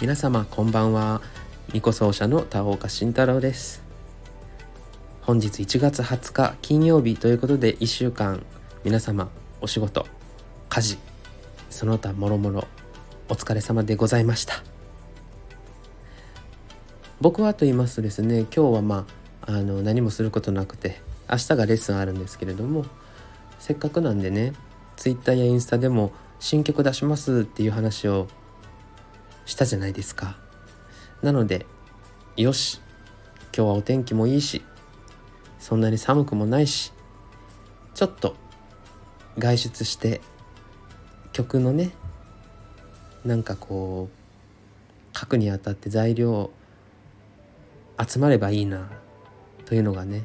皆様こんばんは。ニコ奏者の田岡慎太郎です。本日1月20日金曜日ということで1週間皆様お仕事家事その他もろもろお疲れ様でございました。僕はと言いますとですね今日はまああの何もすることなくて明日がレッスンあるんですけれどもせっかくなんでね Twitter やインスタでも新曲出しますっていう話をしたじゃないですか。なのでよし。今日はお天気もいいしそんなに寒くもないしちょっと外出して曲のねなんかこう書くにあたって材料集まればいいなというのがね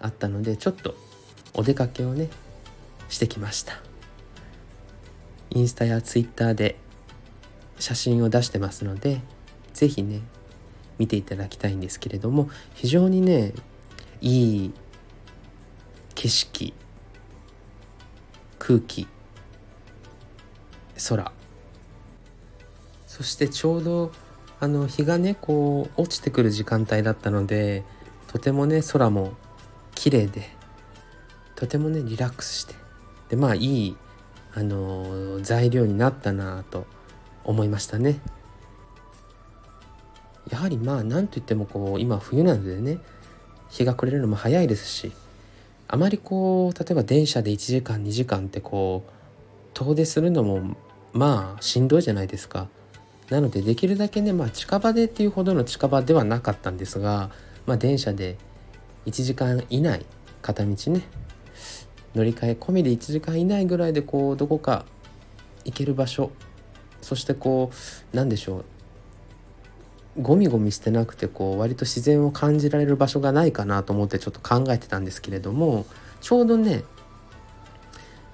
あったのでちょっとお出かけをねしてきました。インスタやツイッターで写真を出してますので是非ね見ていただきたいんですけれども非常にねいい景色空気空。そしてちょうどあの日がねこう落ちてくる時間帯だったのでとてもね空も綺麗でとてもねリラックスしてでまあいいあの材料になったなと思いましたね。やはりまあ何といってもこう今冬なのでね日が暮れるのも早いですしあまりこう例えば電車で1時間2時間ってこう遠出するのもまあしんどいじゃないですか。なのでできるだけね、まあ、近場でっていうほどの近場ではなかったんですが、まあ、電車で1時間以内片道ね乗り換え込みで1時間以内ぐらいでこうどこか行ける場所そしてこう何でしょう。ゴミゴミしてなくてこう割と自然を感じられる場所がないかなと思ってちょっと考えてたんですけれどもちょうどね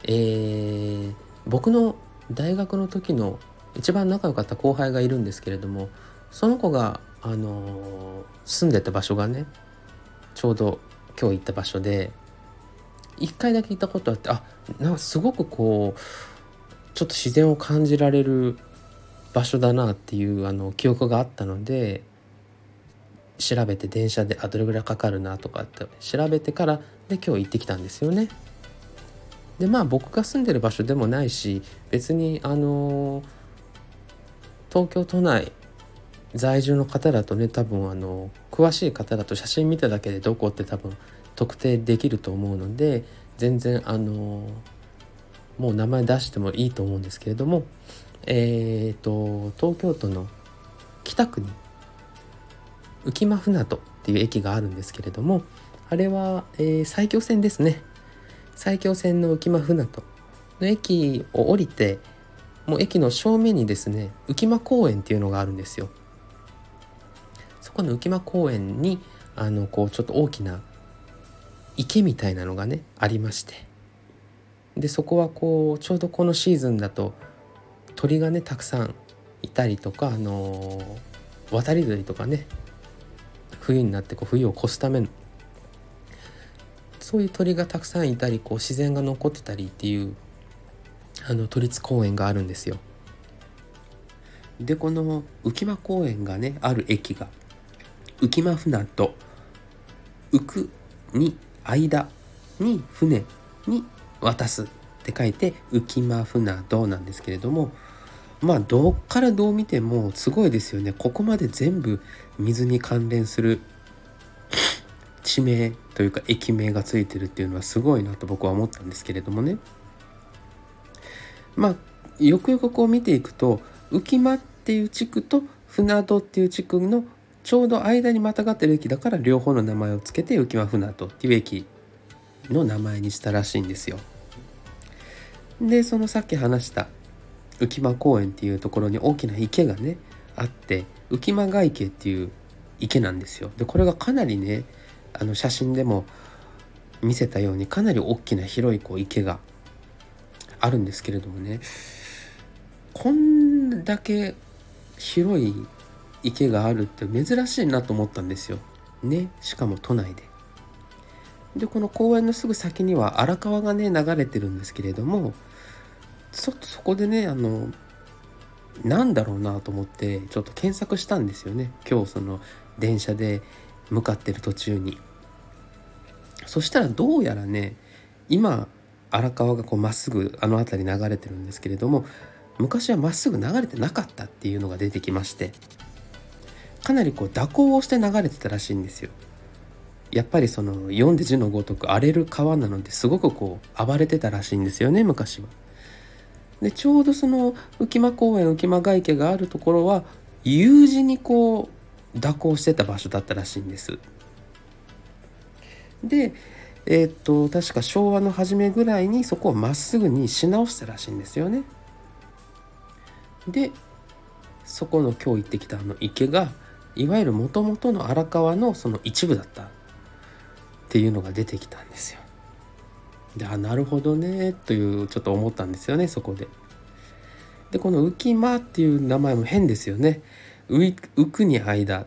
えー、僕の大学の時の一番仲良かった後輩がいるんですけれどもその子が、あのー、住んでた場所がねちょうど今日行った場所で一回だけ行ったことあってあなんかすごくこうちょっと自然を感じられる場所だなっていうあの記憶があったので調べて電車であどれぐらいかかるなとかって調べてからで今日行ってきたんですよね。でまあ僕が住んでる場所でもないし別にあの東京都内在住の方だとね多分あの詳しい方だと写真見ただけでどこって多分特定できると思うので全然あのもう名前出してもいいと思うんですけれどもえっ、ー、と東京都の北区に浮間船渡っていう駅があるんですけれどもあれは、えー、埼京線ですね。埼京線の浮間船渡の駅を降りてもう駅の正面にですね浮間公園っていうのがあるんですよ。そこの浮間公園にあのこうちょっと大きな池みたいなのがねありまして。でそこはこうちょうどこのシーズンだと鳥がねたくさんいたりとかあのー、渡り鳥とかね冬になってこう冬を越すためのそういう鳥がたくさんいたりこう自然が残ってたりっていうあの都立公園があるんですよ。でこの浮間公園がねある駅が浮間船と浮くに間に船に渡すって書いて浮間船戸なんですけれどもまあどっからどう見てもすごいですよねここまで全部水に関連する 地名というか駅名がついてるっていうのはすごいなと僕は思ったんですけれどもねまあよくよくこう見ていくと浮間っていう地区と船戸っていう地区のちょうど間にまたがってる駅だから両方の名前を付けて浮間船戸っていう駅の名前にしたらしいんですよ。でそのさっき話した浮間公園っていうところに大きな池がねあって浮間ヶ池っていう池なんですよ。でこれがかなりねあの写真でも見せたようにかなり大きな広いこう池があるんですけれどもねこんだけ広い池があるって珍しいなと思ったんですよ。ねしかも都内で。でこの公園のすぐ先には荒川がね流れてるんですけれどもちょっとそこでねあのなんだろうなと思ってちょっと検索したんですよね今日その電車で向かってる途中にそしたらどうやらね今荒川がこうまっすぐあの辺り流れてるんですけれども昔はまっすぐ流れてなかったっていうのが出てきましてかなりこう蛇行をして流れてたらしいんですよ。やっぱりその読んで字のごとく荒れる川なのですごくこう暴れてたらしいんですよね昔は。でちょうどその浮間公園浮間外家があるところは U 字にこう蛇行してた場所だったらしいんです。でえー、っと確か昭和の初めぐらいにそこをまっすぐにし直したらしいんですよね。でそこの今日行ってきたあの池がいわゆるもともとの荒川のその一部だったっていうのが出てきたんですよ。であなるほどねというちょっと思ったんですよねそこで。でこの浮間っていう名前も変ですよね。浮くに間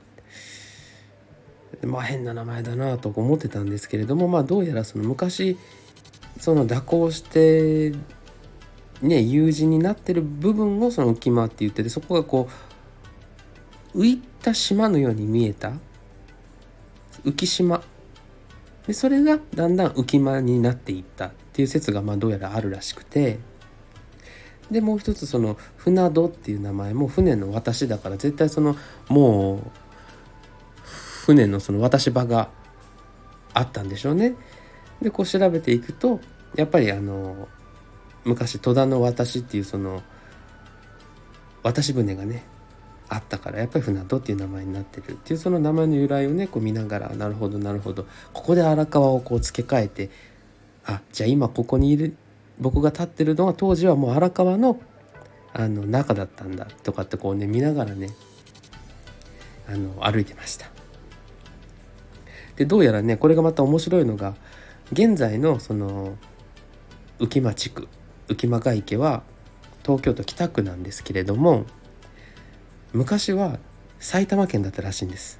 まあ変な名前だなと思ってたんですけれどもまあどうやらその昔その蛇行してね U 字になってる部分をその浮間って言っててそこがこう浮いた島のように見えた浮島でそれがだんだん浮間になっていったっていう説がまあどうやらあるらしくてでもう一つその船戸っていう名前も船の私だから絶対そのもう船のその渡し場があったんでしょうね。でこう調べていくとやっぱりあの昔戸田の渡しっていうその渡し船がねあったからやっぱり船戸っていう名前になってるっていうその名前の由来をねこう見ながらなるほどなるほどここで荒川をこう付け替えてあじゃあ今ここにいる僕が立ってるのは当時はもう荒川のあの中だったんだとかってこうね見ながらねあの歩いてました。でどうやらねこれがまた面白いのが現在のその浮間地区浮間ヶ池は東京都北区なんですけれども昔は埼玉県だったらしいんです。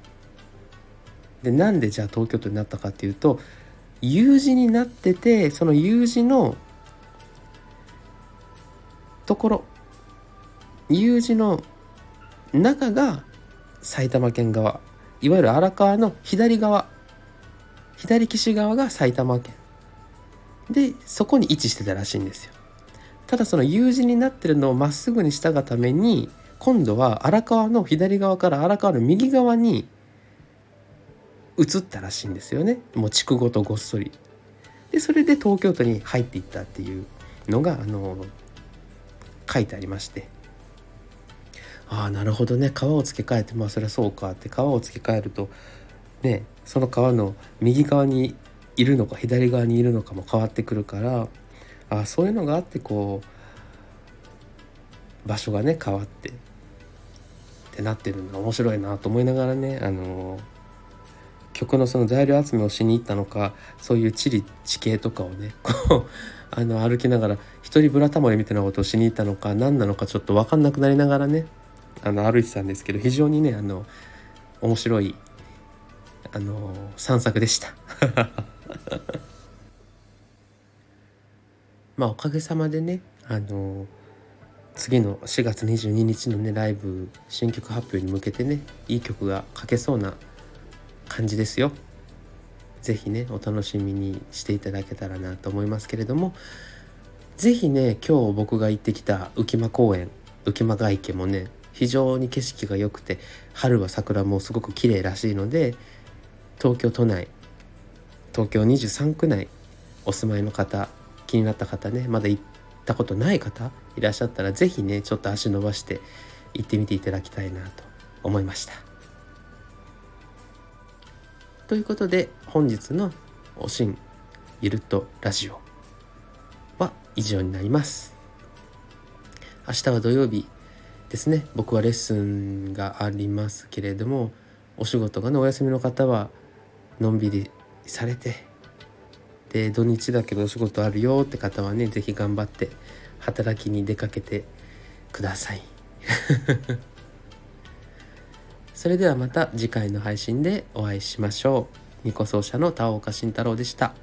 でなんでじゃあ東京都になったかっていうと U 字になっててその U 字のところ U 字の中が埼玉県側。いわゆる荒川の左側。左岸側が埼玉県。でそこに位置してたらしいんですよ。ただその U 字になってるのをまっすぐにしたがために今度は荒川の左側から荒川の右側に移ったらしいんですよね。もう地区ごとごっそり。でそれで東京都に入っていったっていうのがあの書いてありまして。ああなるほどね。川を付け替えてまあそりゃそうか。って川を付け替えるとねその川の右側にいるのか左側にいるのかも変わってくるからあそういうのがあってこう場所がね変わって。ってなってるのが面白いなと思いながらねあの曲のその材料集めをしに行ったのかそういう地理地形とかをねこうあの歩きながら一人ブラタモリみたいなことをしに行ったのか何なのかちょっと分かんなくなりながらねあの歩いてたんですけど非常にねあの面白いあの散策でした。まあおかげさまでねあの次の4月22日のねライブ新曲発表に向けてねいい曲が書けそうな感じですよ。是非ねお楽しみにしていただけたらなと思いますけれども是非ね今日僕が行ってきた浮間公園浮間外池もね非常に景色が良くて春は桜もすごく綺麗らしいので東京都内東京23区内お住まいの方気になった方ねまだ行っったことない方いらっしゃったら是非ねちょっと足伸ばして行ってみていただきたいなと思いました。ということで本日の「おしんゆるっとラジオ」は以上になります。明日は土曜日ですね僕はレッスンがありますけれどもお仕事がねお休みの方はのんびりされてで土日だけどお仕事あるよって方はね是非頑張って働きに出かけてください それではまた次回の配信でお会いしましょう。ニコ奏者の田岡慎太郎でした。